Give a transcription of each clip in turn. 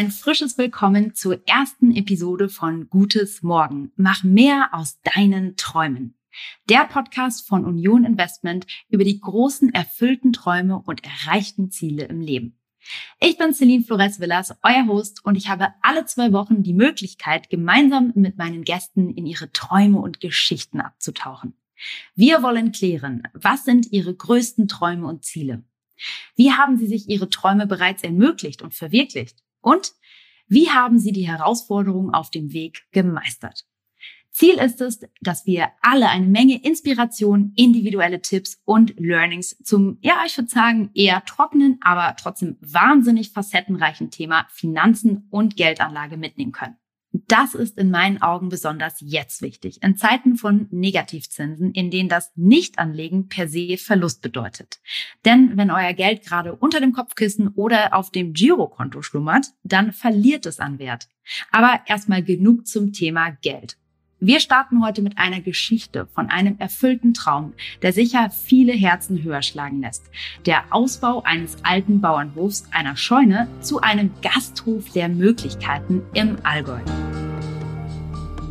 ein frisches Willkommen zur ersten Episode von Gutes Morgen. Mach mehr aus deinen Träumen. Der Podcast von Union Investment über die großen erfüllten Träume und erreichten Ziele im Leben. Ich bin Celine Flores Villas, euer Host, und ich habe alle zwei Wochen die Möglichkeit, gemeinsam mit meinen Gästen in ihre Träume und Geschichten abzutauchen. Wir wollen klären, was sind ihre größten Träume und Ziele? Wie haben Sie sich Ihre Träume bereits ermöglicht und verwirklicht? Und wie haben Sie die Herausforderungen auf dem Weg gemeistert? Ziel ist es, dass wir alle eine Menge Inspiration, individuelle Tipps und Learnings zum, ja, ich würde sagen, eher trockenen, aber trotzdem wahnsinnig facettenreichen Thema Finanzen und Geldanlage mitnehmen können. Das ist in meinen Augen besonders jetzt wichtig, in Zeiten von Negativzinsen, in denen das Nichtanlegen per se Verlust bedeutet. Denn wenn euer Geld gerade unter dem Kopfkissen oder auf dem Girokonto schlummert, dann verliert es an Wert. Aber erstmal genug zum Thema Geld. Wir starten heute mit einer Geschichte von einem erfüllten Traum, der sicher viele Herzen höher schlagen lässt. Der Ausbau eines alten Bauernhofs, einer Scheune, zu einem Gasthof der Möglichkeiten im Allgäu.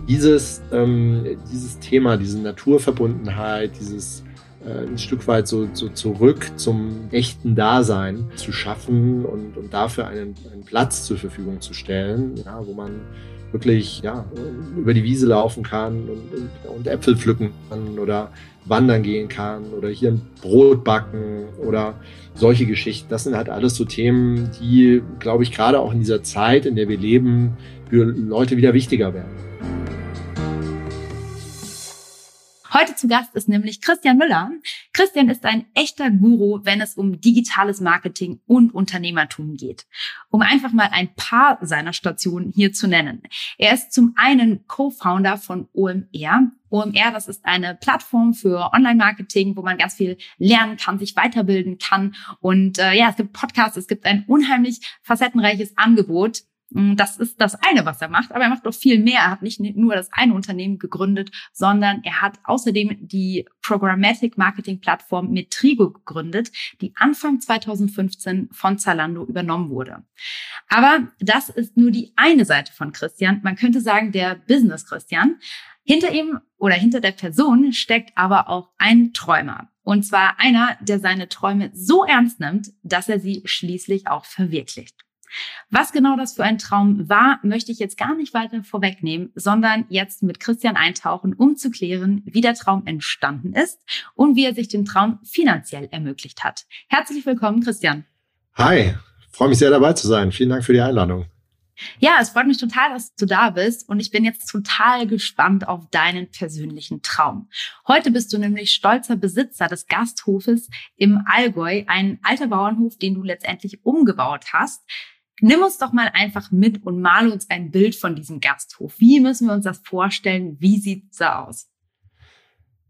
Dieses, ähm, dieses Thema, diese Naturverbundenheit, dieses äh, ein Stück weit so, so zurück zum echten Dasein zu schaffen und, und dafür einen, einen Platz zur Verfügung zu stellen, ja, wo man wirklich ja, über die Wiese laufen kann und, und, Äpfel pflücken kann oder wandern gehen kann oder hier ein Brot backen oder solche Geschichten. Das sind halt alles so Themen, die, glaube ich, gerade auch in dieser Zeit, in der wir leben, für Leute wieder wichtiger werden. Heute zu Gast ist nämlich Christian Müller. Christian ist ein echter Guru, wenn es um digitales Marketing und Unternehmertum geht. Um einfach mal ein paar seiner Stationen hier zu nennen. Er ist zum einen Co-Founder von OMR. OMR, das ist eine Plattform für Online-Marketing, wo man ganz viel lernen kann, sich weiterbilden kann. Und äh, ja, es gibt Podcasts, es gibt ein unheimlich facettenreiches Angebot. Mm, das ist das eine, was er macht, aber er macht doch viel mehr. Er hat nicht nur das eine Unternehmen gegründet, sondern er hat außerdem die Programmatic Marketing Plattform Metrigo gegründet, die Anfang 2015 von Zalando übernommen wurde. Aber das ist nur die eine Seite von Christian. Man könnte sagen, der Business Christian. Hinter ihm oder hinter der Person steckt aber auch ein Träumer. Und zwar einer, der seine Träume so ernst nimmt, dass er sie schließlich auch verwirklicht. Was genau das für ein Traum war, möchte ich jetzt gar nicht weiter vorwegnehmen, sondern jetzt mit Christian eintauchen, um zu klären, wie der Traum entstanden ist und wie er sich den Traum finanziell ermöglicht hat. Herzlich willkommen, Christian. Hi, freue mich sehr dabei zu sein. Vielen Dank für die Einladung. Ja, es freut mich total, dass du da bist und ich bin jetzt total gespannt auf deinen persönlichen Traum. Heute bist du nämlich stolzer Besitzer des Gasthofes im Allgäu, ein alter Bauernhof, den du letztendlich umgebaut hast. Nimm uns doch mal einfach mit und male uns ein Bild von diesem Gasthof. Wie müssen wir uns das vorstellen? Wie sieht es da aus?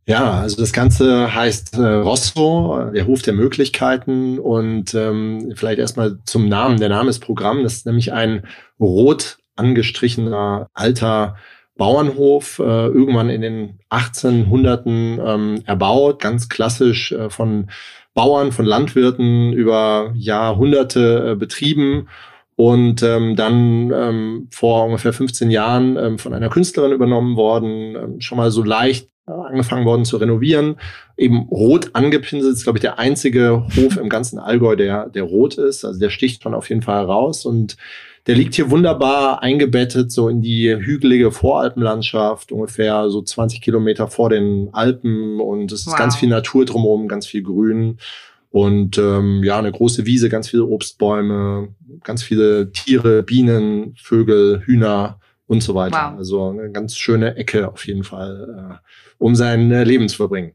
Ja, also das Ganze heißt äh, Rosso, der Hof der Möglichkeiten. Und ähm, vielleicht erstmal zum Namen. Der Name ist Programm. Das ist nämlich ein rot angestrichener alter Bauernhof, äh, irgendwann in den 1800ern ähm, erbaut, ganz klassisch äh, von Bauern, von Landwirten über Jahrhunderte äh, betrieben und ähm, dann ähm, vor ungefähr 15 Jahren ähm, von einer Künstlerin übernommen worden, ähm, schon mal so leicht äh, angefangen worden zu renovieren, eben rot angepinselt, ist glaube ich der einzige Hof im ganzen Allgäu, der der rot ist, also der sticht schon auf jeden Fall heraus und der liegt hier wunderbar eingebettet so in die hügelige Voralpenlandschaft, ungefähr so 20 Kilometer vor den Alpen. Und es ist wow. ganz viel Natur drumherum, ganz viel Grün und ähm, ja, eine große Wiese, ganz viele Obstbäume, ganz viele Tiere, Bienen, Vögel, Hühner und so weiter. Wow. Also eine ganz schöne Ecke auf jeden Fall, äh, um sein äh, Leben zu verbringen.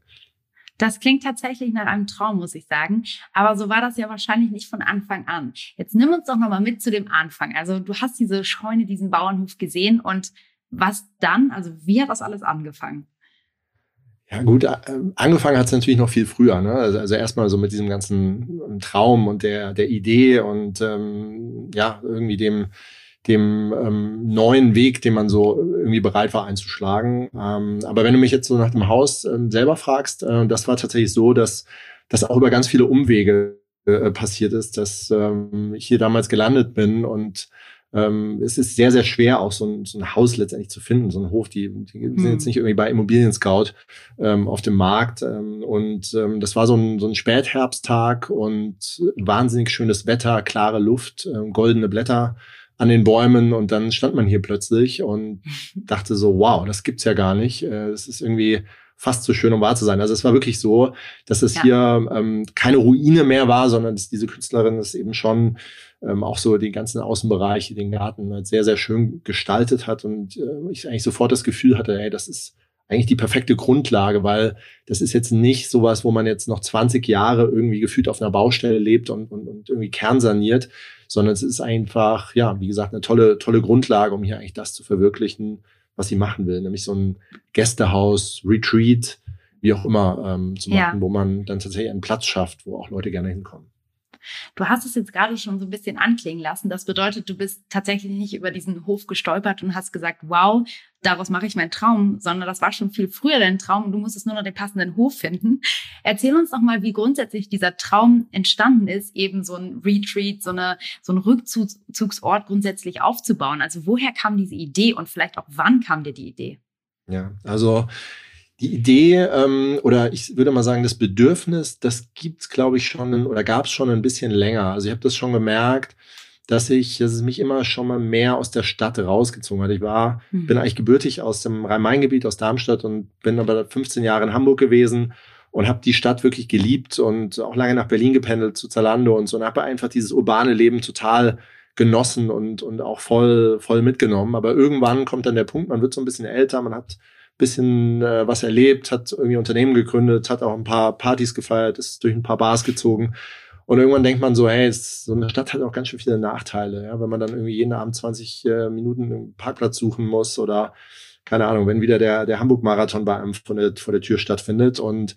Das klingt tatsächlich nach einem Traum, muss ich sagen. Aber so war das ja wahrscheinlich nicht von Anfang an. Jetzt nimm uns doch nochmal mit zu dem Anfang. Also du hast diese Scheune, diesen Bauernhof gesehen und was dann? Also wie hat das alles angefangen? Ja gut, äh, angefangen hat es natürlich noch viel früher. Ne? Also, also erstmal so mit diesem ganzen ähm, Traum und der, der Idee und ähm, ja, irgendwie dem, dem ähm, neuen Weg, den man so irgendwie bereit war einzuschlagen. Ähm, aber wenn du mich jetzt so nach dem Haus ähm, selber fragst, äh, das war tatsächlich so, dass das auch über ganz viele Umwege äh, passiert ist, dass ähm, ich hier damals gelandet bin und ähm, es ist sehr, sehr schwer, auch so ein, so ein Haus letztendlich zu finden, so ein Hof. Die, die sind Hm. jetzt nicht irgendwie bei Immobilien Scout ähm, auf dem Markt. Ähm, und ähm, das war so ein, so ein Spätherbsttag und wahnsinnig schönes Wetter, klare Luft, ähm, goldene Blätter an den Bäumen und dann stand man hier plötzlich und dachte so, wow, das gibt's ja gar nicht. Äh, Es ist irgendwie fast zu schön, um wahr zu sein. Also es war wirklich so, dass es Ja. hier ähm, keine Ruine mehr war, sondern dass diese Künstlerin es eben schon ähm, auch so die ganzen Außenbereiche, den Garten halt sehr, sehr schön gestaltet hat und äh, ich eigentlich sofort das Gefühl hatte, ey, das ist eigentlich die perfekte Grundlage, weil das ist jetzt nicht sowas, wo man jetzt noch 20 Jahre irgendwie gefühlt auf einer Baustelle lebt und, und, und irgendwie kernsaniert, sondern es ist einfach, ja, wie gesagt, eine tolle, tolle Grundlage, um hier eigentlich das zu verwirklichen, was sie machen will, nämlich so ein Gästehaus, Retreat, wie auch immer, ähm, zu Ja. machen, wo man dann tatsächlich einen Platz schafft, wo auch Leute gerne hinkommen. Du hast es jetzt gerade schon so ein bisschen anklingen lassen. Das bedeutet, du bist tatsächlich nicht über diesen Hof gestolpert und hast gesagt, wow, daraus mache ich meinen Traum, sondern das war schon viel früher dein Traum und du musstest nur noch den passenden Hof finden. Erzähl uns doch mal, wie grundsätzlich dieser Traum entstanden ist, eben so ein Retreat, so, eine, so ein Rückzugsort grundsätzlich aufzubauen. Also woher kam diese Idee und vielleicht auch wann kam dir die Idee? Ja, also die Idee ähm, oder ich würde mal sagen, das Bedürfnis, das gibt's glaube ich, schon oder gab's schon ein bisschen länger. Also ich habe das schon gemerkt, dass ich, dass es mich immer schon mal mehr aus der Stadt rausgezogen hat. Ich war, Hm. bin eigentlich gebürtig aus dem Rhein-Main-Gebiet, aus Darmstadt und bin aber 15 Jahre in Hamburg gewesen und habe die Stadt wirklich geliebt und auch lange nach Berlin gependelt zu Zalando und so und habe einfach dieses urbane Leben total genossen und, und auch voll, voll mitgenommen. Aber irgendwann kommt dann der Punkt, man wird so ein bisschen älter, man hat bisschen äh, was erlebt, hat irgendwie Unternehmen gegründet, hat auch ein paar Partys gefeiert, ist durch ein paar Bars gezogen. Und irgendwann denkt man so, hey, so eine Stadt hat auch ganz schön viele Nachteile, ja, wenn man dann irgendwie jeden Abend 20 äh, Minuten einen Parkplatz suchen muss oder keine Ahnung, wenn wieder der, der Hamburg-Marathon bei einem vor der, vor der Tür stattfindet. Und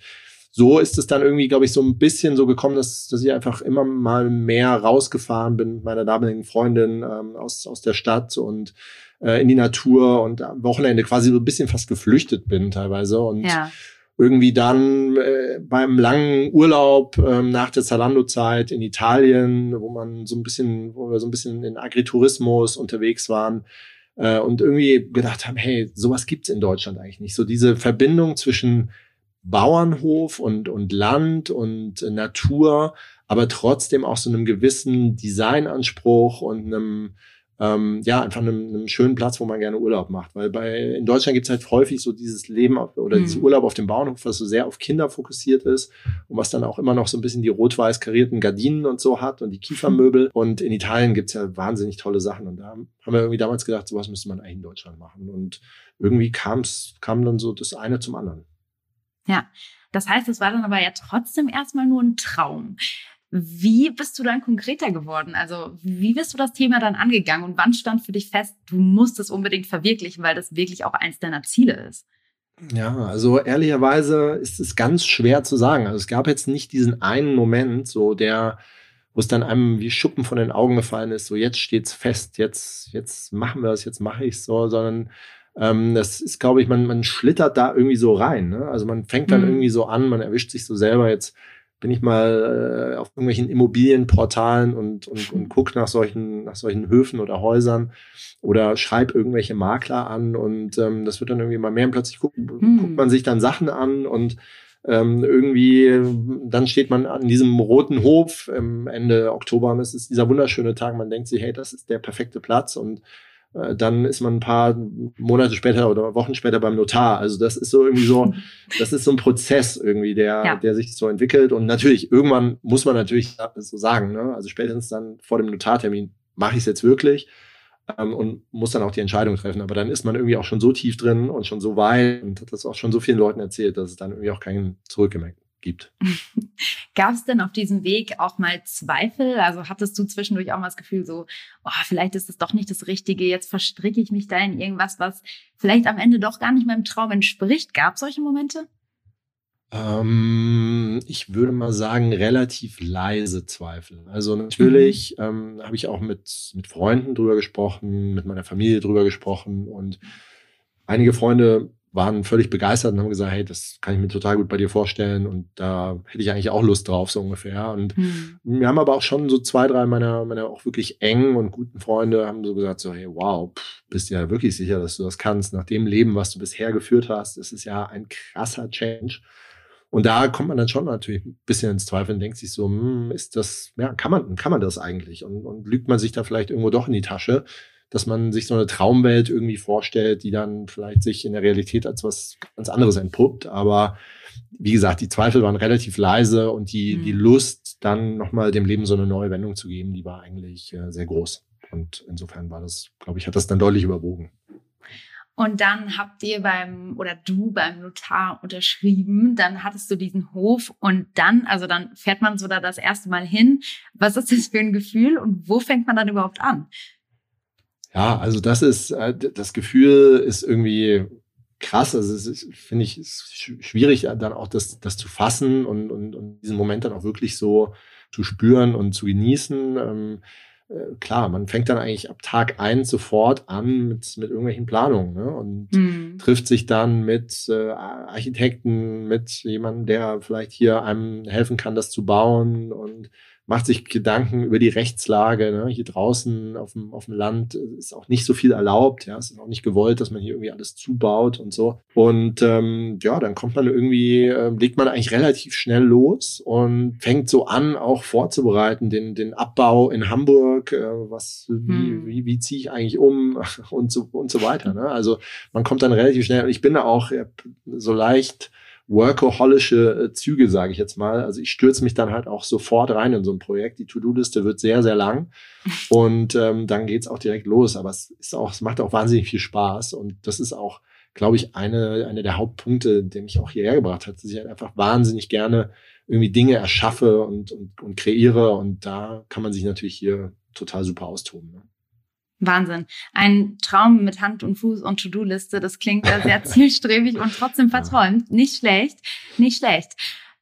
so ist es dann irgendwie, glaube ich, so ein bisschen so gekommen, dass, dass ich einfach immer mal mehr rausgefahren bin mit meiner damaligen Freundin ähm, aus, aus der Stadt und äh, in die Natur und am Wochenende quasi so ein bisschen fast geflüchtet bin teilweise. Und Ja. irgendwie dann äh, beim langen Urlaub ähm, nach der Zalando-Zeit in Italien, wo man so ein bisschen, wo wir so ein bisschen in Agritourismus unterwegs waren äh, und irgendwie gedacht haben, hey, sowas gibt's in Deutschland eigentlich nicht. So diese Verbindung zwischen Bauernhof und, und Land und äh, Natur, aber trotzdem auch so einem gewissen Designanspruch und einem ähm, ja, einfach einem, einem schönen Platz, wo man gerne Urlaub macht. Weil bei in Deutschland gibt es halt häufig so dieses Leben auf, oder Mhm. dieses Urlaub auf dem Bauernhof, was so sehr auf Kinder fokussiert ist und was dann auch immer noch so ein bisschen die rot-weiß karierten Gardinen und so hat und die Kiefermöbel. Und in Italien gibt's ja wahnsinnig tolle Sachen. Und da haben wir irgendwie damals gedacht, sowas müsste man eigentlich in Deutschland machen. Und irgendwie kam's, kam dann so das eine zum anderen. Das heißt, es war dann aber ja trotzdem erstmal nur ein Traum. Wie bist du dann konkreter geworden? Also, wie bist du das Thema dann angegangen und wann stand für dich fest, du musst es unbedingt verwirklichen, weil das wirklich auch eins deiner Ziele ist? Ja, also ehrlicherweise ist es ganz schwer zu sagen. Also es gab jetzt nicht diesen einen Moment, so der, wo es dann einem wie Schuppen von den Augen gefallen ist, so jetzt steht's fest, jetzt, jetzt machen wir es, jetzt mache ich so, sondern ähm, das ist, glaube ich, man, man schlittert da irgendwie so rein. Ne? Also man fängt dann Mhm. irgendwie so an, man erwischt sich so selber jetzt bin ich mal äh, auf irgendwelchen Immobilienportalen und, und, und guck nach solchen, nach solchen Höfen oder Häusern oder schreib irgendwelche Makler an und ähm, das wird dann irgendwie mal mehr und plötzlich guckt, Hm. guckt man sich dann Sachen an und ähm, irgendwie, dann steht man an diesem roten Hof ähm, Ende Oktober und es ist dieser wunderschöne Tag. Man denkt sich, hey, das ist der perfekte Platz und dann ist man ein paar Monate später oder Wochen später beim Notar. Also das ist so irgendwie so, das ist so ein Prozess irgendwie, der, Ja. der sich so entwickelt. Und natürlich, irgendwann muss man natürlich so sagen, ne? also spätestens dann vor dem Notartermin mache ich es jetzt wirklich ähm, und muss dann auch die Entscheidung treffen. Aber dann ist man irgendwie auch schon so tief drin und schon so weit und hat das auch schon so vielen Leuten erzählt, dass es dann irgendwie auch keinen Zurück mehr gibt. Gab es denn auf diesem Weg auch mal Zweifel? Also hattest du zwischendurch auch mal das Gefühl so, oh, vielleicht ist es doch nicht das Richtige, jetzt verstricke ich mich da in irgendwas, was vielleicht am Ende doch gar nicht meinem Traum entspricht. Gab es solche Momente? Ähm, ich würde mal sagen, relativ leise Zweifel. Also natürlich ähm, habe ich auch mit, mit Freunden drüber gesprochen, mit meiner Familie drüber gesprochen und einige Freunde waren völlig begeistert und haben gesagt, hey, das kann ich mir total gut bei dir vorstellen und da hätte ich eigentlich auch Lust drauf, so ungefähr. Und hm. wir haben aber auch schon so zwei, drei meiner, meiner auch wirklich engen und guten Freunde haben so gesagt, so, hey, wow, pff, bist ja wirklich sicher, dass du das kannst. Nach dem Leben, was du bisher geführt hast, ist es ja ein krasser Change. Und da kommt man dann schon natürlich ein bisschen ins Zweifel und denkt sich so, hm, ist das, ja, kann man, kann man das eigentlich? Und, und lügt man sich da vielleicht irgendwo doch in die Tasche? Dass man sich so eine Traumwelt irgendwie vorstellt, die dann vielleicht sich in der Realität als was ganz anderes entpuppt. Aber wie gesagt, die Zweifel waren relativ leise und die, mhm. die Lust, dann nochmal dem Leben so eine neue Wendung zu geben, die war eigentlich äh, sehr groß. Und insofern war das, glaube ich, hat das dann deutlich überwogen. Und dann habt ihr beim, oder du beim Notar unterschrieben, dann hattest du diesen Hof und dann, also dann fährt man so da das erste Mal hin. Was ist das für ein Gefühl und wo fängt man dann überhaupt an? Ja, also das ist, äh, das Gefühl ist irgendwie krass. Also es ist, finde ich, schwierig, dann auch das, das zu fassen und, und, und diesen Moment dann auch wirklich so zu spüren und zu genießen. Ähm, äh, klar, man fängt dann eigentlich ab Tag eins sofort an mit, mit irgendwelchen Planungen ne? und mhm. trifft sich dann mit äh, Architekten, mit jemandem, der vielleicht hier einem helfen kann, das zu bauen und macht sich Gedanken über die Rechtslage. Ne? Hier draußen auf dem, auf dem Land ist auch nicht so viel erlaubt. Ja, es ist auch nicht gewollt, dass man hier irgendwie alles zubaut und so. Und ähm, ja, dann kommt man irgendwie, äh, legt man eigentlich relativ schnell los und fängt so an, auch vorzubereiten, den, den Abbau in Hamburg, äh, was, wie, hm. wie, wie ziehe ich eigentlich um und so, und so weiter. Ne? Also man kommt dann relativ schnell. Und ich bin da auch so leicht workaholische äh, Züge, sage ich jetzt mal. Also ich stürze mich dann halt auch sofort rein in so ein Projekt. Die To-Do-Liste wird sehr, sehr lang und ähm, dann geht's auch direkt los. Aber es ist auch, es macht auch wahnsinnig viel Spaß und das ist auch, glaube ich, eine, eine der Hauptpunkte, der mich auch hierher gebracht hat, dass ich halt einfach wahnsinnig gerne irgendwie Dinge erschaffe und, und, und kreiere und da kann man sich natürlich hier total super austoben. Ne? Wahnsinn. Ein Traum mit Hand und Fuß und To-Do-Liste. Das klingt ja sehr zielstrebig und trotzdem verträumt. Nicht schlecht, nicht schlecht.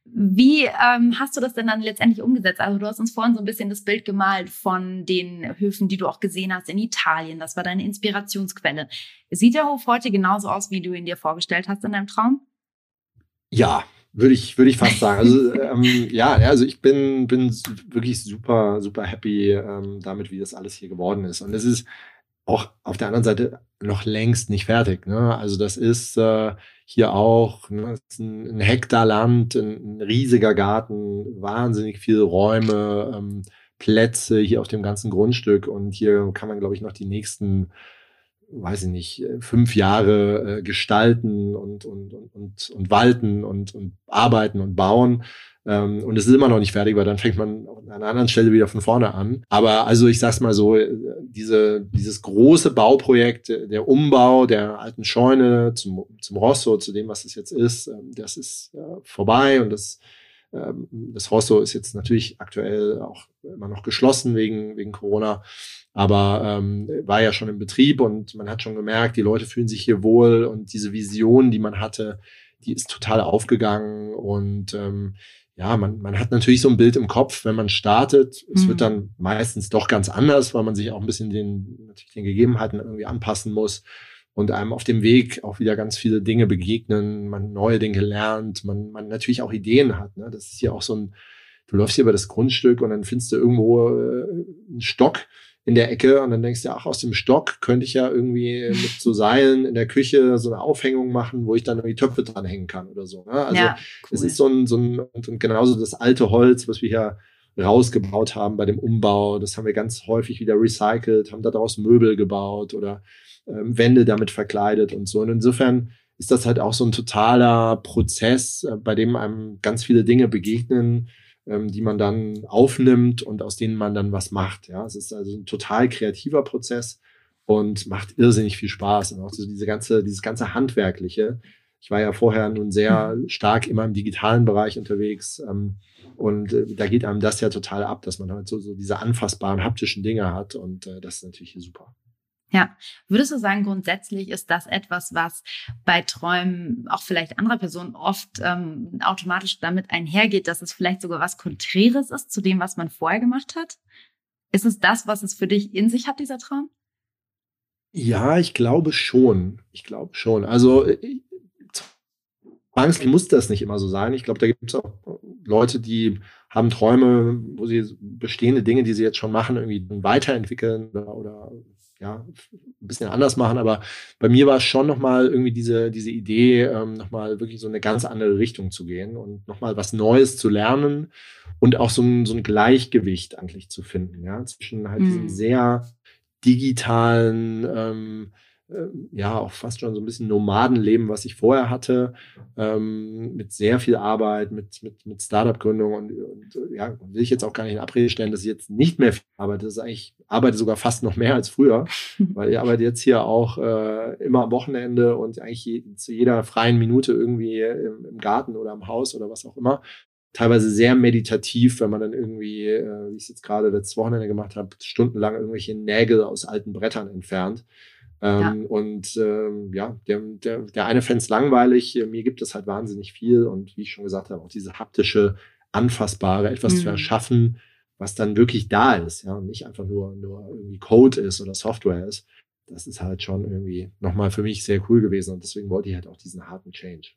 Wie ähm, hast du das denn dann letztendlich umgesetzt? Also du hast uns vorhin so ein bisschen das Bild gemalt von den Höfen, die du auch gesehen hast in Italien. Das war deine Inspirationsquelle. Sieht der Hof heute genauso aus, wie du ihn dir vorgestellt hast in deinem Traum? Ja, würde ich, würde ich fast sagen. Also ähm, ja, also ich bin, bin wirklich super, super happy ähm, damit, wie das alles hier geworden ist. Und es ist auch auf der anderen Seite noch längst nicht fertig. Ne? Also das ist äh, hier auch ne, ein Hektar Land, ein, ein, riesiger Garten, wahnsinnig viele Räume, ähm, Plätze hier auf dem ganzen Grundstück. Und hier kann man, glaube ich, noch die nächsten weiß ich nicht, äh, fünf Jahre äh, gestalten und, und, und, und, walten und, und arbeiten und bauen. Ähm, und es ist immer noch nicht fertig, weil dann fängt man an einer anderen Stelle wieder von vorne an. Aber also ich sag's mal so, äh, diese, dieses große Bauprojekt, der Umbau der alten Scheune zum, zum Rosso, zu dem, was es jetzt ist, ähm, das ist äh, vorbei und das das Rosso ist jetzt natürlich aktuell auch immer noch geschlossen wegen, wegen Corona aber ähm, war ja schon im Betrieb und man hat schon gemerkt, die Leute fühlen sich hier wohl und diese Vision, die man hatte, die ist total aufgegangen und ähm, ja, man, man hat natürlich so ein Bild im Kopf, wenn man startet. Es mhm. wird dann meistens doch ganz anders, weil man sich auch ein bisschen den, natürlich den Gegebenheiten irgendwie anpassen muss und einem auf dem Weg auch wieder ganz viele Dinge begegnen, man neue Dinge lernt, man, man natürlich auch Ideen hat. Ne? Das ist hier auch so ein, du läufst hier über das Grundstück und dann findest du irgendwo äh, einen Stock in der Ecke und dann denkst du, ach, aus dem Stock könnte ich ja irgendwie mit so Seilen in der Küche so eine Aufhängung machen, wo ich dann irgendwie Töpfe dranhängen kann oder so. Ne? Also ja, cool. es ist so ein, so ein, und genauso das alte Holz, was wir hier rausgebaut haben bei dem Umbau, das haben wir ganz häufig wieder recycelt, haben daraus Möbel gebaut oder ähm, Wände damit verkleidet und so. Und insofern ist das halt auch so ein totaler Prozess, äh, bei dem einem ganz viele Dinge begegnen, ähm, die man dann aufnimmt und aus denen man dann was macht. Ja, es ist also ein total kreativer Prozess und macht irrsinnig viel Spaß und auch so diese ganze, dieses ganze handwerkliche. Ich war ja vorher nun sehr mhm. stark immer im digitalen Bereich unterwegs ähm, und äh, da geht einem das ja total ab, dass man halt so, so diese anfassbaren haptischen Dinge hat und äh, das ist natürlich super. Ja, würdest du sagen, grundsätzlich ist das etwas, was bei Träumen auch vielleicht anderer Personen oft ähm, automatisch damit einhergeht, dass es vielleicht sogar was Konträres ist zu dem, was man vorher gemacht hat? Ist es das, was es für dich in sich hat, dieser Traum? Ja, ich glaube schon. Ich glaube schon. Also äh, zwangsläufig muss das nicht immer so sein. Ich glaube, da gibt es auch Leute, die haben Träume, wo sie bestehende Dinge, die sie jetzt schon machen, irgendwie weiterentwickeln oder, oder ja, ein bisschen anders machen. Aber bei mir war es schon nochmal irgendwie diese, diese Idee, ähm, nochmal wirklich so eine ganz andere Richtung zu gehen und nochmal was Neues zu lernen und auch so ein, so ein Gleichgewicht eigentlich zu finden, ja, zwischen halt mhm. diesem sehr digitalen, ähm, ja auch fast schon so ein bisschen Nomadenleben, was ich vorher hatte, ähm, mit sehr viel Arbeit, mit, mit, mit Startup-Gründung und, und, ja, will ich jetzt auch gar nicht in Abrede stellen, dass ich jetzt nicht mehr viel arbeite. Das ist eigentlich, arbeite sogar fast noch mehr als früher, weil ich arbeite jetzt hier auch äh, immer am Wochenende und eigentlich je, zu jeder freien Minute irgendwie im, im Garten oder im Haus oder was auch immer teilweise sehr meditativ, wenn man dann irgendwie, äh, wie ich es jetzt gerade letztes Wochenende gemacht habe, stundenlang irgendwelche Nägel aus alten Brettern entfernt. Ähm, ja. Und ähm, ja, der, der, der eine fände es langweilig, mir gibt es halt wahnsinnig viel und wie ich schon gesagt habe, auch diese haptische, anfassbare, etwas mhm. zu erschaffen, was dann wirklich da ist, ja, und nicht einfach nur, nur irgendwie Code ist oder Software ist. Das ist halt schon irgendwie nochmal für mich sehr cool gewesen und deswegen wollte ich halt auch diesen harten Change.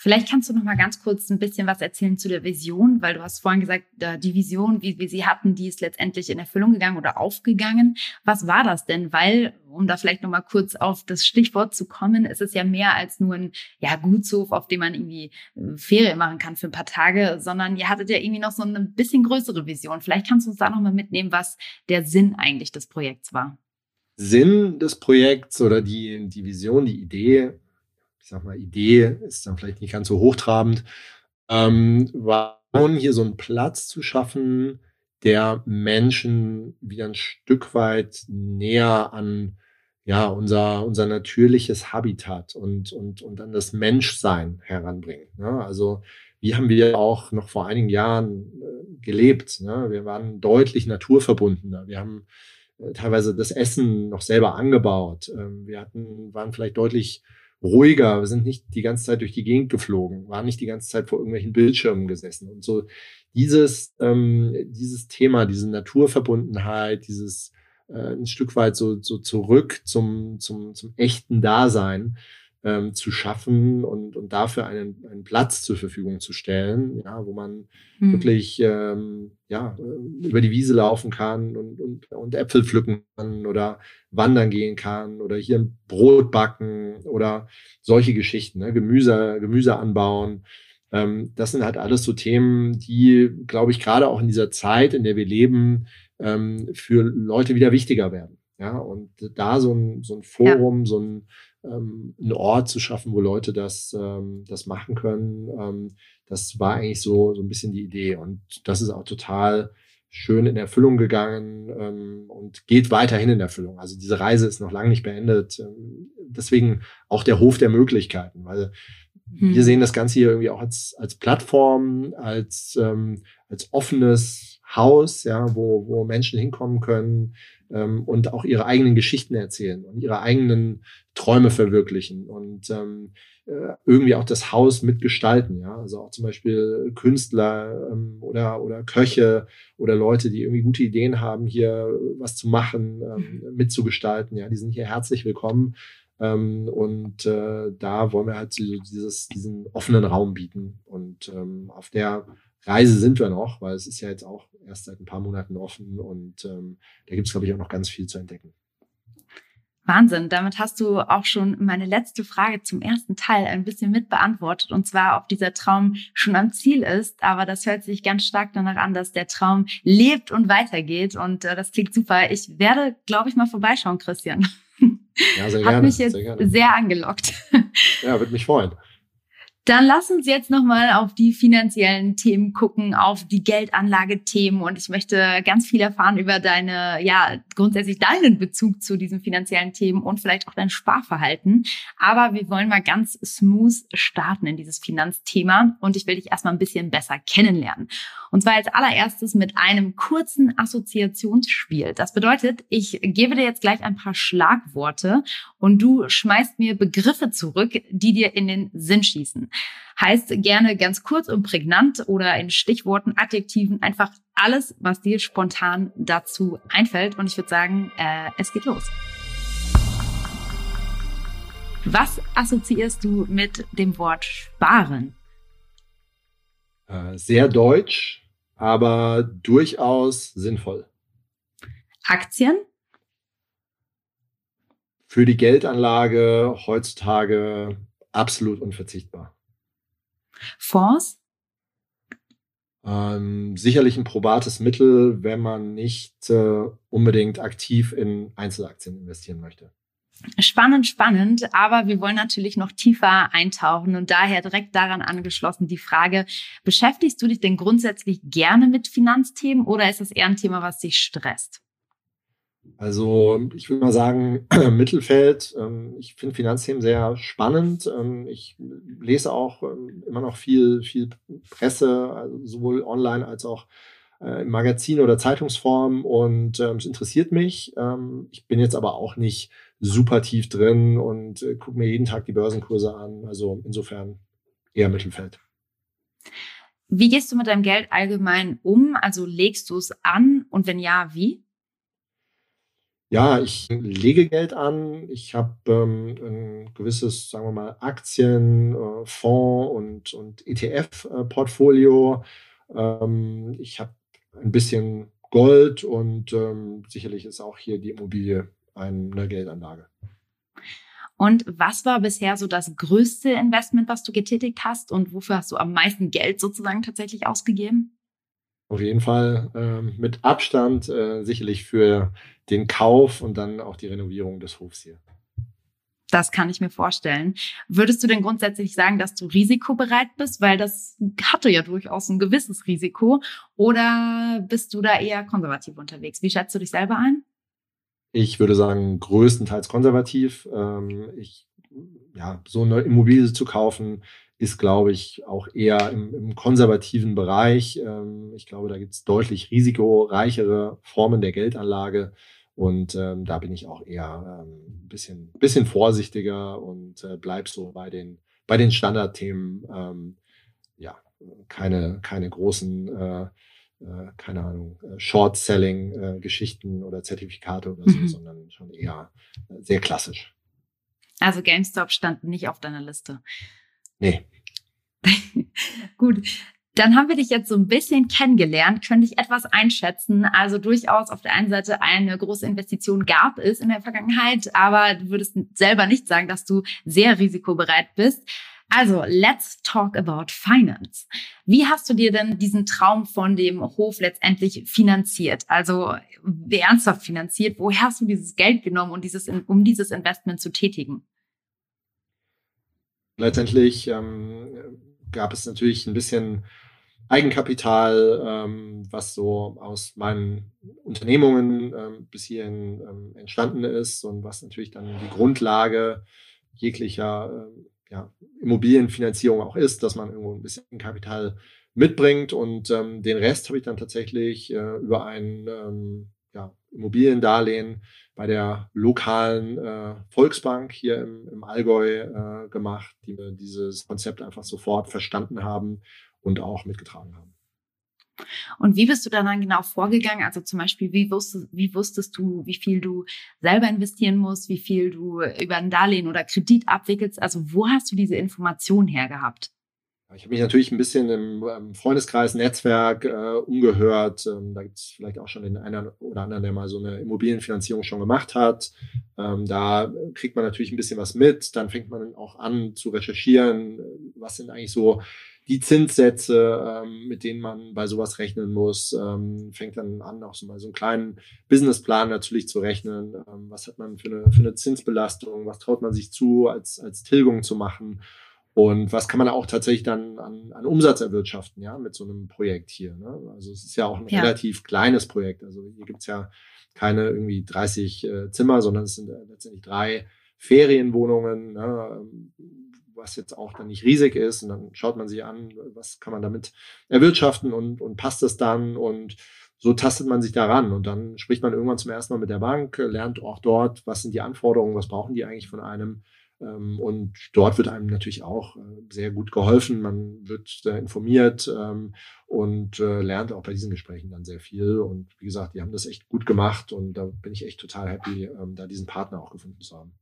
Vielleicht kannst du noch mal ganz kurz ein bisschen was erzählen zu der Vision, weil du hast vorhin gesagt, die Vision, wie wir sie hatten, die ist letztendlich in Erfüllung gegangen oder aufgegangen. Was war das denn? Weil, um da vielleicht noch mal kurz auf das Stichwort zu kommen, ist es ja mehr als nur ein ja, Gutshof, auf dem man irgendwie äh, Ferien machen kann für ein paar Tage, sondern ihr hattet ja irgendwie noch so eine bisschen größere Vision. Vielleicht kannst du uns da noch mal mitnehmen, was der Sinn eigentlich des Projekts war. Sinn des Projekts oder die, die Vision, die Idee ich sag mal, Idee ist dann vielleicht nicht ganz so hochtrabend, ähm, war hier so einen Platz zu schaffen, der Menschen wieder ein Stück weit näher an ja, unser, unser natürliches Habitat und, und, und an das Menschsein heranbringen. Ne? Also, wie haben wir auch noch vor einigen Jahren äh, gelebt? Ne? Wir waren deutlich naturverbundener. Wir haben äh, teilweise das Essen noch selber angebaut. Ähm, wir hatten, waren vielleicht deutlich ruhiger, wir sind nicht die ganze Zeit durch die Gegend geflogen, waren nicht die ganze Zeit vor irgendwelchen Bildschirmen gesessen. Und so dieses, ähm, dieses Thema, diese Naturverbundenheit, dieses äh, ein Stück weit so, so zurück zum, zum, zum echten Dasein, ähm, zu schaffen und, und dafür einen, einen Platz zur Verfügung zu stellen, ja, wo man hm. wirklich ähm, ja, über die Wiese laufen kann und, und, und Äpfel pflücken kann oder wandern gehen kann oder hier ein Brot backen oder solche Geschichten, ne? Gemüse, Gemüse anbauen. Ähm, das sind halt alles so Themen, die, glaube ich, gerade auch in dieser Zeit, in der wir leben, ähm, für Leute wieder wichtiger werden. Ja, und da so ein, so ein Forum, ja. so ein ähm, einen Ort zu schaffen, wo Leute das, ähm, das machen können. Ähm, das war eigentlich so, so ein bisschen die Idee. Und das ist auch total schön in Erfüllung gegangen ähm, und geht weiterhin in Erfüllung. Also diese Reise ist noch lange nicht beendet. Ähm, deswegen auch der Hof der Möglichkeiten, weil hm. wir sehen das Ganze hier irgendwie auch als, als Plattform, als, ähm, als offenes Haus, ja, wo, wo Menschen hinkommen können, ähm, und auch ihre eigenen Geschichten erzählen und ihre eigenen Träume verwirklichen und ähm, äh, irgendwie auch das Haus mitgestalten, ja. Also auch zum Beispiel Künstler ähm, oder, oder Köche oder Leute, die irgendwie gute Ideen haben, hier was zu machen, ähm, mhm. mitzugestalten, ja, die sind hier herzlich willkommen. Ähm, und äh, da wollen wir halt so dieses, diesen offenen Raum bieten. Und ähm, auf der Reise sind wir noch, weil es ist ja jetzt auch erst seit ein paar Monaten offen und ähm, da gibt es, glaube ich, auch noch ganz viel zu entdecken. Wahnsinn, damit hast du auch schon meine letzte Frage zum ersten Teil ein bisschen mit beantwortet und zwar, ob dieser Traum schon am Ziel ist. Aber das hört sich ganz stark danach an, dass der Traum lebt und weitergeht und äh, das klingt super. Ich werde, glaube ich, mal vorbeischauen, Christian. Ja, sehr Hat gerne. mich jetzt sehr, sehr angelockt. Ja, würde mich freuen. Dann lass uns jetzt nochmal auf die finanziellen Themen gucken, auf die Geldanlagethemen. Und ich möchte ganz viel erfahren über deine, ja, grundsätzlich deinen Bezug zu diesen finanziellen Themen und vielleicht auch dein Sparverhalten. Aber wir wollen mal ganz smooth starten in dieses Finanzthema. Und ich will dich erstmal ein bisschen besser kennenlernen. Und zwar als allererstes mit einem kurzen Assoziationsspiel. Das bedeutet, ich gebe dir jetzt gleich ein paar Schlagworte und du schmeißt mir Begriffe zurück, die dir in den Sinn schießen. Heißt gerne ganz kurz und prägnant oder in Stichworten, Adjektiven, einfach alles, was dir spontan dazu einfällt. Und ich würde sagen, äh, es geht los. Was assoziierst du mit dem Wort sparen? Äh, sehr deutsch, aber durchaus sinnvoll. Aktien? Für die Geldanlage heutzutage absolut unverzichtbar. Fonds? Ähm, sicherlich ein probates Mittel, wenn man nicht äh, unbedingt aktiv in Einzelaktien investieren möchte. Spannend, spannend, aber wir wollen natürlich noch tiefer eintauchen und daher direkt daran angeschlossen die Frage, beschäftigst du dich denn grundsätzlich gerne mit Finanzthemen oder ist das eher ein Thema, was dich stresst? Also ich würde mal sagen, Mittelfeld. Ähm, ich finde Finanzthemen sehr spannend. Ähm, ich lese auch ähm, immer noch viel, viel Presse, also sowohl online als auch äh, im Magazin oder Zeitungsform und es interessiert mich. ich bin jetzt aber auch nicht super tief drin und äh, gucke mir jeden Tag die Börsenkurse an. Also insofern eher Mittelfeld. Wie gehst du mit deinem Geld allgemein um? Also legst du es an und wenn ja, wie? Ja, ich lege Geld an. Ich habe ähm, ein gewisses, sagen wir mal, Aktien, äh, Fonds und, und ETF-Portfolio. Ähm, ich habe ein bisschen Gold und ähm, sicherlich ist auch hier die Immobilie eine Geldanlage. Und was war bisher so das größte Investment, was du getätigt hast und wofür hast du am meisten Geld sozusagen tatsächlich ausgegeben? Auf jeden Fall ähm, mit Abstand äh, sicherlich für den Kauf und dann auch die Renovierung des Hofs hier. Das kann ich mir vorstellen. Würdest du denn grundsätzlich sagen, dass du risikobereit bist? Weil das hatte ja durchaus ein gewisses Risiko. Oder bist du da eher konservativ unterwegs? Wie schätzt du dich selber ein? Ich würde sagen, größtenteils konservativ. Ähm, ich, ja, so eine Immobilie zu kaufen, ist, glaube ich, auch eher im, im konservativen Bereich. Ähm, ich glaube, da gibt es deutlich risikoreichere Formen der Geldanlage. Und ähm, da bin ich auch eher ein ähm, bisschen, bisschen vorsichtiger und äh, bleib so bei den, bei den Standardthemen. Ähm, ja, keine, keine großen, äh, äh, keine Ahnung, äh, Short-Selling-Geschichten äh, oder Zertifikate oder so, mhm. sondern schon eher äh, sehr klassisch. Also GameStop stand nicht auf deiner Liste. Nee. Gut. Dann haben wir dich jetzt so ein bisschen kennengelernt, könnte ich etwas einschätzen. Also durchaus auf der einen Seite eine große Investition gab es in der Vergangenheit, aber du würdest selber nicht sagen, dass du sehr risikobereit bist. Also, let's talk about finance. Wie hast du dir denn diesen Traum von dem Hof letztendlich finanziert? Also ernsthaft finanziert? Woher hast du dieses Geld genommen, um dieses, um dieses Investment zu tätigen? Letztendlich ähm, gab es natürlich ein bisschen Eigenkapital, ähm, was so aus meinen Unternehmungen ähm, bis hierhin ähm, entstanden ist und was natürlich dann die Grundlage jeglicher äh, ja, Immobilienfinanzierung auch ist, dass man irgendwo ein bisschen Kapital mitbringt und ähm, den Rest habe ich dann tatsächlich äh, über ein ähm, ja, Immobiliendarlehen bei der lokalen äh, Volksbank hier im, im Allgäu äh, gemacht, die mir dieses Konzept einfach sofort verstanden haben und auch mitgetragen haben. Und wie bist du dann genau vorgegangen? Also zum Beispiel, wie wusstest, wie wusstest du, wie viel du selber investieren musst, wie viel du über ein Darlehen oder Kredit abwickelst? Also wo hast du diese Information hergehabt? Ich habe mich natürlich ein bisschen im Freundeskreis, Netzwerk äh, umgehört. Ähm, da gibt es vielleicht auch schon den einen oder anderen, der mal so eine Immobilienfinanzierung schon gemacht hat. Ähm, da kriegt man natürlich ein bisschen was mit. Dann fängt man auch an zu recherchieren, was sind eigentlich so die Zinssätze, ähm, mit denen man bei sowas rechnen muss, ähm, fängt dann an, auch so mal so einen kleinen Businessplan natürlich zu rechnen. Ähm, was hat man für eine, für eine Zinsbelastung? Was traut man sich zu, als, als Tilgung zu machen? Und was kann man auch tatsächlich dann an, an Umsatz erwirtschaften, ja, mit so einem Projekt hier? Ne? Also es ist ja auch ein ja. relativ kleines Projekt. Also hier gibt's ja keine irgendwie 30 äh, Zimmer, sondern es sind äh, letztendlich drei Ferienwohnungen. Ne? Was jetzt auch dann nicht riesig ist. Und dann schaut man sich an, was kann man damit erwirtschaften und, und passt es dann und so tastet man sich daran und dann spricht man irgendwann zum ersten Mal mit der Bank, lernt auch dort, was sind die Anforderungen, was brauchen die eigentlich von einem. Ähm, und dort wird einem natürlich auch äh, sehr gut geholfen. Man wird informiert ähm, und äh, lernt auch bei diesen Gesprächen dann sehr viel. Und wie gesagt, die haben das echt gut gemacht und da bin ich echt total happy, ähm, da diesen Partner auch gefunden zu haben.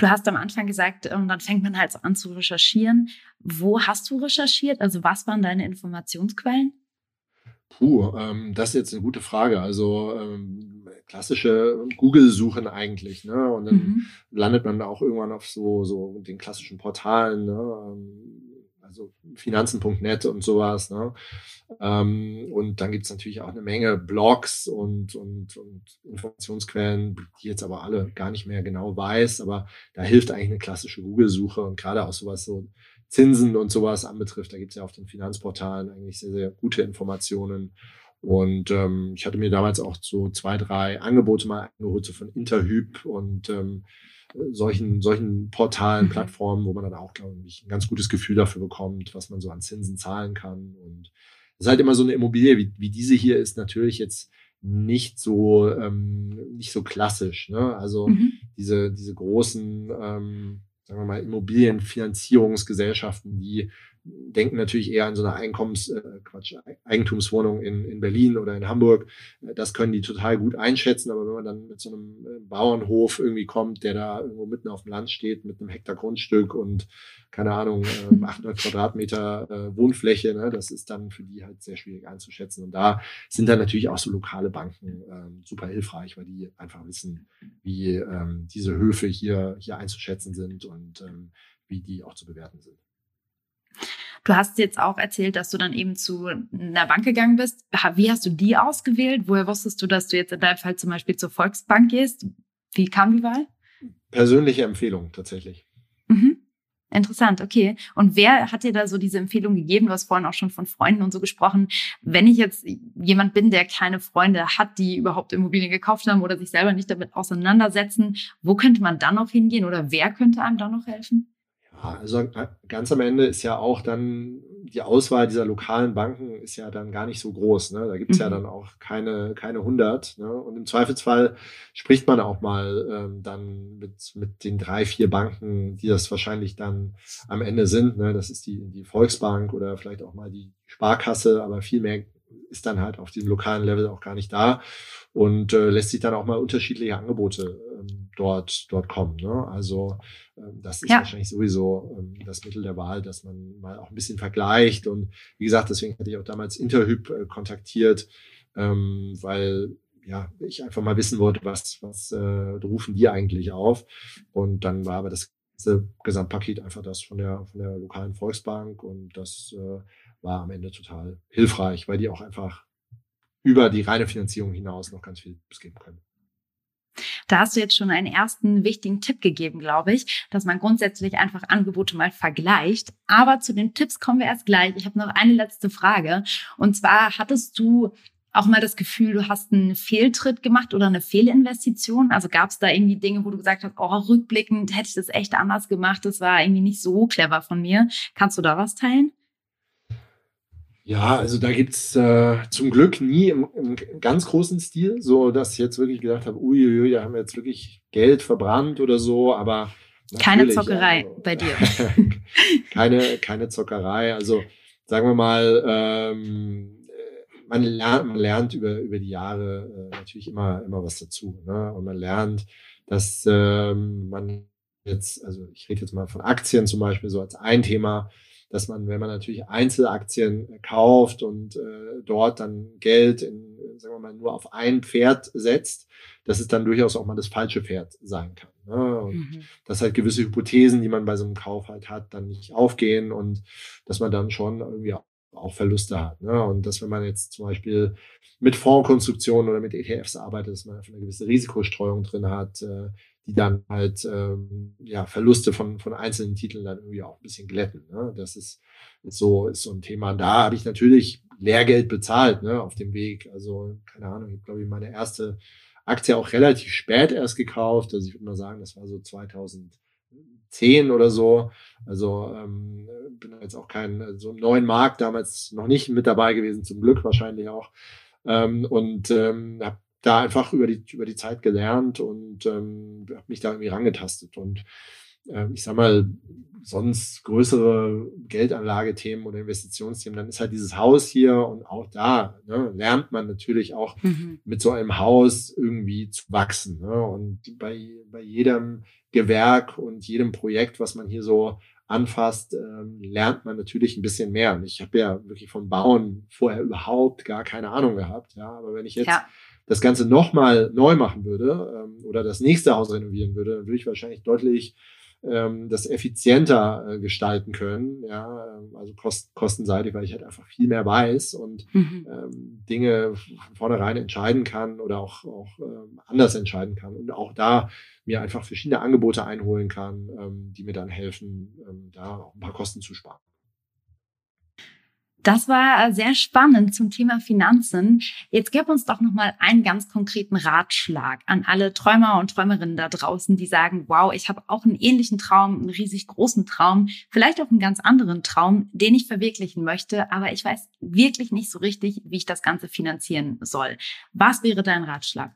Du hast am Anfang gesagt, ähm, dann fängt man halt so an zu recherchieren. Wo hast du recherchiert? Also was waren deine Informationsquellen? Puh, ähm, das ist jetzt eine gute Frage. Also ähm, klassische Google-Suchen eigentlich, ne? Und dann mhm. landet man da auch irgendwann auf so, so den klassischen Portalen, ne? Also finanzen.net und sowas. Ne? Ähm, und dann gibt es natürlich auch eine Menge Blogs und, und, und Informationsquellen, die jetzt aber alle gar nicht mehr genau weiß. Aber da hilft eigentlich eine klassische Google-Suche und gerade auch sowas so Zinsen und sowas anbetrifft. Da gibt es ja auf den Finanzportalen eigentlich sehr, sehr gute Informationen. Und ähm, ich hatte mir damals auch so zwei, drei Angebote mal angeholt, so von Interhyp und ähm, solchen, solchen Portalen, mhm. Plattformen, wo man dann auch, glaube ich, ein ganz gutes Gefühl dafür bekommt, was man so an Zinsen zahlen kann. Und es ist halt immer so eine Immobilie, wie, wie diese hier ist natürlich jetzt nicht so ähm, nicht so klassisch. Ne? Also mhm. diese diese großen ähm, sagen wir mal Immobilienfinanzierungsgesellschaften, die denken natürlich eher an so eine Einkommens, äh, Quatsch, Eigentumswohnung in, in Berlin oder in Hamburg. Äh, das können die total gut einschätzen, aber wenn man dann mit so einem äh, Bauernhof irgendwie kommt, der da irgendwo mitten auf dem Land steht mit einem Hektar Grundstück und keine Ahnung, äh, 800 Quadratmeter äh, Wohnfläche, ne, das ist dann für die halt sehr schwierig einzuschätzen. Und da sind dann natürlich auch so lokale Banken ähm, super hilfreich, weil die einfach wissen, wie ähm, diese Höfe hier, hier einzuschätzen sind und ähm, wie die auch zu bewerten sind. Du hast jetzt auch erzählt, dass du dann eben zu einer Bank gegangen bist. Wie hast du die ausgewählt? Woher wusstest du, dass du jetzt in deinem Fall zum Beispiel zur Volksbank gehst? Wie kam die Wahl? Persönliche Empfehlung tatsächlich. Mhm. Interessant, okay. Und wer hat dir da so diese Empfehlung gegeben? Du hast vorhin auch schon von Freunden und so gesprochen. Wenn ich jetzt jemand bin, der keine Freunde hat, die überhaupt Immobilien gekauft haben oder sich selber nicht damit auseinandersetzen, wo könnte man dann noch hingehen oder wer könnte einem dann noch helfen? Also äh, ganz am Ende ist ja auch dann die Auswahl dieser lokalen Banken ist ja dann gar nicht so groß. Ne? Da gibt es mhm. ja dann auch keine, keine 100. Ne? Und im Zweifelsfall spricht man auch mal ähm, dann mit, mit den drei, vier Banken, die das wahrscheinlich dann am Ende sind. Ne? Das ist die, die Volksbank oder vielleicht auch mal die Sparkasse, aber viel mehr ist dann halt auf diesem lokalen Level auch gar nicht da und äh, lässt sich dann auch mal unterschiedliche Angebote ähm, dort, dort kommen. Ne? Also ähm, das ist ja. wahrscheinlich sowieso ähm, das Mittel der Wahl, dass man mal auch ein bisschen vergleicht. Und wie gesagt, deswegen hatte ich auch damals Interhyp äh, kontaktiert, ähm, weil ja, ich einfach mal wissen wollte, was, was äh, rufen die eigentlich auf. Und dann war aber das Gesamtpaket einfach das von der, von der lokalen Volksbank und das äh, war am Ende total hilfreich, weil die auch einfach über die reine Finanzierung hinaus noch ganz viel geben können. Da hast du jetzt schon einen ersten wichtigen Tipp gegeben, glaube ich, dass man grundsätzlich einfach Angebote mal vergleicht. Aber zu den Tipps kommen wir erst gleich. Ich habe noch eine letzte Frage. Und zwar hattest du auch mal das Gefühl, du hast einen Fehltritt gemacht oder eine Fehlinvestition? Also gab es da irgendwie Dinge, wo du gesagt hast, oh, rückblickend hätte ich das echt anders gemacht, das war irgendwie nicht so clever von mir. Kannst du da was teilen? Ja, also da gibt's äh, zum Glück nie im, im, ganz großen Stil, so dass ich jetzt wirklich gedacht habe, uiuiui, da haben wir jetzt wirklich Geld verbrannt oder so, aber keine Zockerei also, bei dir. keine, keine Zockerei. Also sagen wir mal, ähm, man lernt, man lernt über, über die Jahre äh, natürlich immer, immer was dazu. Ne? Und man lernt, dass ähm, man jetzt, also ich rede jetzt mal von Aktien zum Beispiel, so als ein Thema, dass man, wenn man natürlich Einzelaktien kauft und äh, dort dann Geld in, sagen wir mal, nur auf ein Pferd setzt, dass es dann durchaus auch mal das falsche Pferd sein kann. Ne? Und mhm. dass halt gewisse Hypothesen, die man bei so einem Kauf halt hat, dann nicht aufgehen und dass man dann schon irgendwie auch Verluste hat. Ne? Und dass wenn man jetzt zum Beispiel mit Fondskonstruktionen oder mit ETFs arbeitet, dass man eine gewisse Risikostreuung drin hat, äh, die dann halt ähm, ja Verluste von, von einzelnen Titeln dann irgendwie auch ein bisschen glätten. Ne? Das ist, ist so ist so ein Thema. Da habe ich natürlich Lehrgeld bezahlt ne, auf dem Weg. Also keine Ahnung, ich glaube, meine erste Aktie auch relativ spät erst gekauft. Also ich würde mal sagen, das war so 2010 oder so. Also ähm, bin jetzt auch kein so im neuen Markt damals noch nicht mit dabei gewesen, zum Glück wahrscheinlich auch. Ähm, und ähm, habe da einfach über die, über die Zeit gelernt und ähm, habe mich da irgendwie rangetastet. Und äh, ich sag mal, sonst größere Geldanlagethemen oder Investitionsthemen, dann ist halt dieses Haus hier und auch da ne, lernt man natürlich auch mhm. mit so einem Haus irgendwie zu wachsen. Ne? Und bei, bei jedem Gewerk und jedem Projekt, was man hier so anfasst, ähm, lernt man natürlich ein bisschen mehr. Und ich habe ja wirklich vom Bauen vorher überhaupt gar keine Ahnung gehabt. Ja, aber wenn ich jetzt ja. das Ganze nochmal neu machen würde ähm, oder das nächste Haus renovieren würde, dann würde ich wahrscheinlich deutlich ähm, das effizienter äh, gestalten können, ja, ähm, also kost kostenseitig, weil ich halt einfach viel mehr weiß und mhm. ähm, Dinge von vornherein entscheiden kann oder auch, auch ähm, anders entscheiden kann und auch da mir einfach verschiedene Angebote einholen kann, ähm, die mir dann helfen, ähm, da auch ein paar Kosten zu sparen. Das war äh, sehr spannend zum Thema Finanzen. Jetzt gib uns doch nochmal einen ganz konkreten Ratschlag an alle Träumer und Träumerinnen da draußen, die sagen, wow, ich habe auch einen ähnlichen Traum, einen riesig großen Traum, vielleicht auch einen ganz anderen Traum, den ich verwirklichen möchte, aber ich weiß wirklich nicht so richtig, wie ich das Ganze finanzieren soll. Was wäre dein Ratschlag?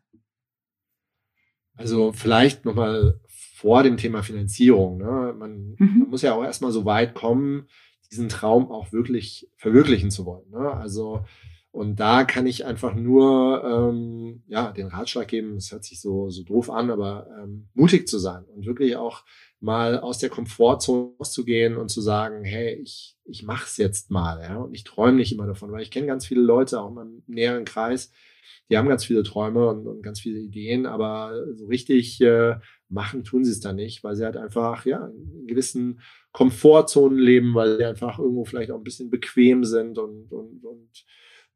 Also vielleicht nochmal vor dem Thema Finanzierung. Ne? Man, mhm. man muss ja auch erstmal so weit kommen, diesen Traum auch wirklich verwirklichen zu wollen. Ne? Also, und da kann ich einfach nur ähm, ja, den Ratschlag geben, es hört sich so, so doof an, aber ähm, mutig zu sein und wirklich auch mal aus der Komfortzone rauszugehen und zu sagen, hey, ich, ich mach's jetzt mal, ja, und ich träume nicht immer davon, weil ich kenne ganz viele Leute, auch in meinem näheren Kreis, die haben ganz viele Träume und, und ganz viele Ideen, aber so richtig äh, machen tun sie es dann nicht, weil sie halt einfach ja in gewissen Komfortzonen leben, weil sie einfach irgendwo vielleicht auch ein bisschen bequem sind und, und, und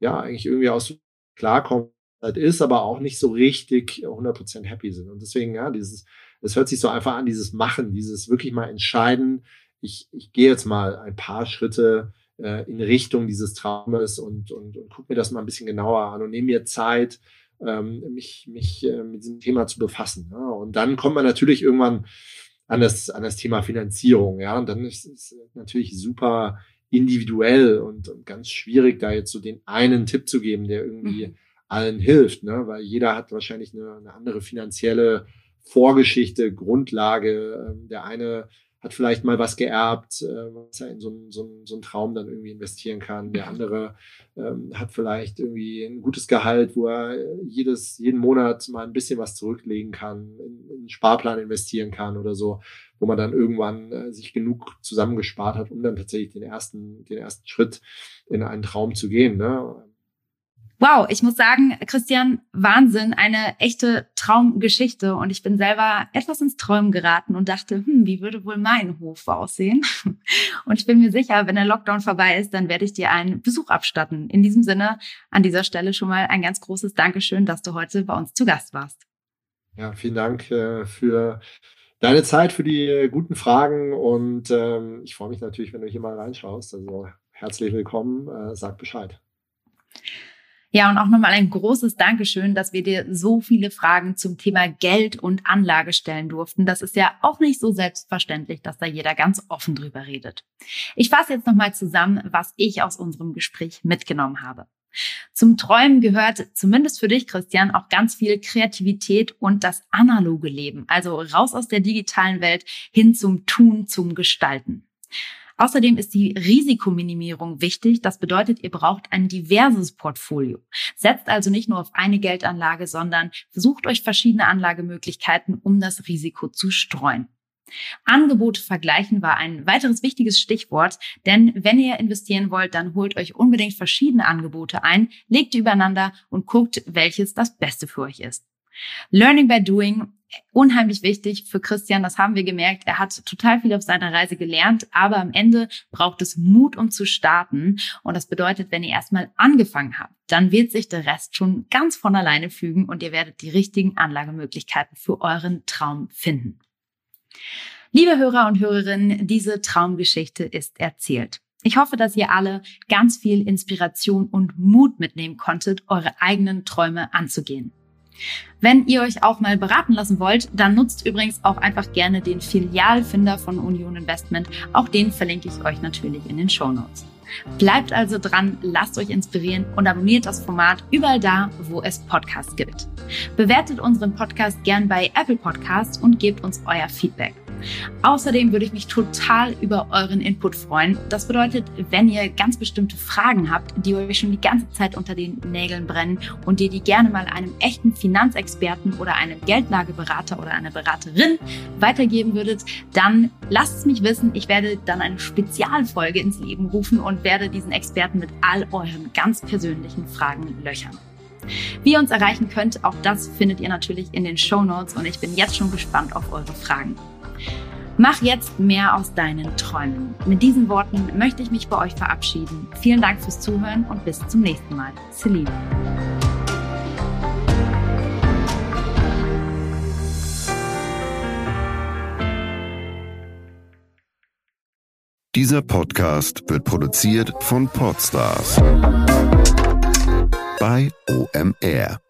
ja, eigentlich irgendwie aus klarkommen halt ist, aber auch nicht so richtig 100% happy sind. Und deswegen, ja, dieses, es hört sich so einfach an, dieses Machen, dieses wirklich mal entscheiden, ich, ich gehe jetzt mal ein paar Schritte äh, in Richtung dieses Traumes und, und, und gucke mir das mal ein bisschen genauer an und nehme mir Zeit, ähm, mich, mich äh, mit diesem Thema zu befassen. Ja? Und dann kommt man natürlich irgendwann an das, an das Thema Finanzierung. Ja, und dann ist es natürlich super individuell und, und ganz schwierig, da jetzt so den einen Tipp zu geben, der irgendwie mhm. allen hilft, ne? weil jeder hat wahrscheinlich eine, eine andere finanzielle Vorgeschichte, Grundlage. Ähm, der eine hat vielleicht mal was geerbt, äh, was er in so einen so so einen Traum dann irgendwie investieren kann. Der andere ähm, hat vielleicht irgendwie ein gutes Gehalt, wo er jedes, jeden Monat mal ein bisschen was zurücklegen kann, in, in einen Sparplan investieren kann oder so, wo man dann irgendwann äh, sich genug zusammengespart hat, um dann tatsächlich den ersten, den ersten Schritt in einen Traum zu gehen. Ne? Wow, ich muss sagen, Christian, Wahnsinn, eine echte Traumgeschichte. Und ich bin selber etwas ins Träumen geraten und dachte, hm, wie würde wohl mein Hof aussehen? Und ich bin mir sicher, wenn der Lockdown vorbei ist, dann werde ich dir einen Besuch abstatten. In diesem Sinne, an dieser Stelle schon mal ein ganz großes Dankeschön, dass du heute bei uns zu Gast warst. Ja, vielen Dank äh, für deine Zeit, für die äh, guten Fragen. Und ähm, ich freue mich natürlich, wenn du hier mal reinschaust. Also herzlich willkommen, äh, sag Bescheid. Ja, und auch nochmal ein großes Dankeschön, dass wir dir so viele Fragen zum Thema Geld und Anlage stellen durften. Das ist ja auch nicht so selbstverständlich, dass da jeder ganz offen drüber redet. Ich fasse jetzt nochmal zusammen, was ich aus unserem Gespräch mitgenommen habe. Zum Träumen gehört zumindest für dich, Christian, auch ganz viel Kreativität und das analoge Leben. Also raus aus der digitalen Welt hin zum Tun, zum Gestalten. Außerdem ist die Risikominimierung wichtig. Das bedeutet, ihr braucht ein diverses Portfolio. Setzt also nicht nur auf eine Geldanlage, sondern versucht euch verschiedene Anlagemöglichkeiten, um das Risiko zu streuen. Angebote vergleichen war ein weiteres wichtiges Stichwort, denn wenn ihr investieren wollt, dann holt euch unbedingt verschiedene Angebote ein, legt die übereinander und guckt, welches das Beste für euch ist. Learning by Doing, unheimlich wichtig für Christian, das haben wir gemerkt. Er hat total viel auf seiner Reise gelernt, aber am Ende braucht es Mut, um zu starten. Und das bedeutet, wenn ihr erstmal angefangen habt, dann wird sich der Rest schon ganz von alleine fügen und ihr werdet die richtigen Anlagemöglichkeiten für euren Traum finden. Liebe Hörer und Hörerinnen, diese Traumgeschichte ist erzählt. Ich hoffe, dass ihr alle ganz viel Inspiration und Mut mitnehmen konntet, eure eigenen Träume anzugehen. Wenn ihr euch auch mal beraten lassen wollt, dann nutzt übrigens auch einfach gerne den Filialfinder von Union Investment. Auch den verlinke ich euch natürlich in den Show Notes. Bleibt also dran, lasst euch inspirieren und abonniert das Format überall da, wo es Podcasts gibt. Bewertet unseren Podcast gern bei Apple Podcasts und gebt uns euer Feedback. Außerdem würde ich mich total über euren Input freuen. Das bedeutet, wenn ihr ganz bestimmte Fragen habt, die euch schon die ganze Zeit unter den Nägeln brennen und ihr die gerne mal einem echten Finanzexperten oder einem Geldlageberater oder einer Beraterin weitergeben würdet, dann lasst es mich wissen. Ich werde dann eine Spezialfolge ins Leben rufen und werde diesen Experten mit all euren ganz persönlichen Fragen löchern. Wie ihr uns erreichen könnt, auch das findet ihr natürlich in den Show Notes und ich bin jetzt schon gespannt auf eure Fragen. Mach jetzt mehr aus deinen Träumen. Mit diesen Worten möchte ich mich bei euch verabschieden. Vielen Dank fürs Zuhören und bis zum nächsten Mal. Celine. Dieser Podcast wird produziert von Podstars bei OMR.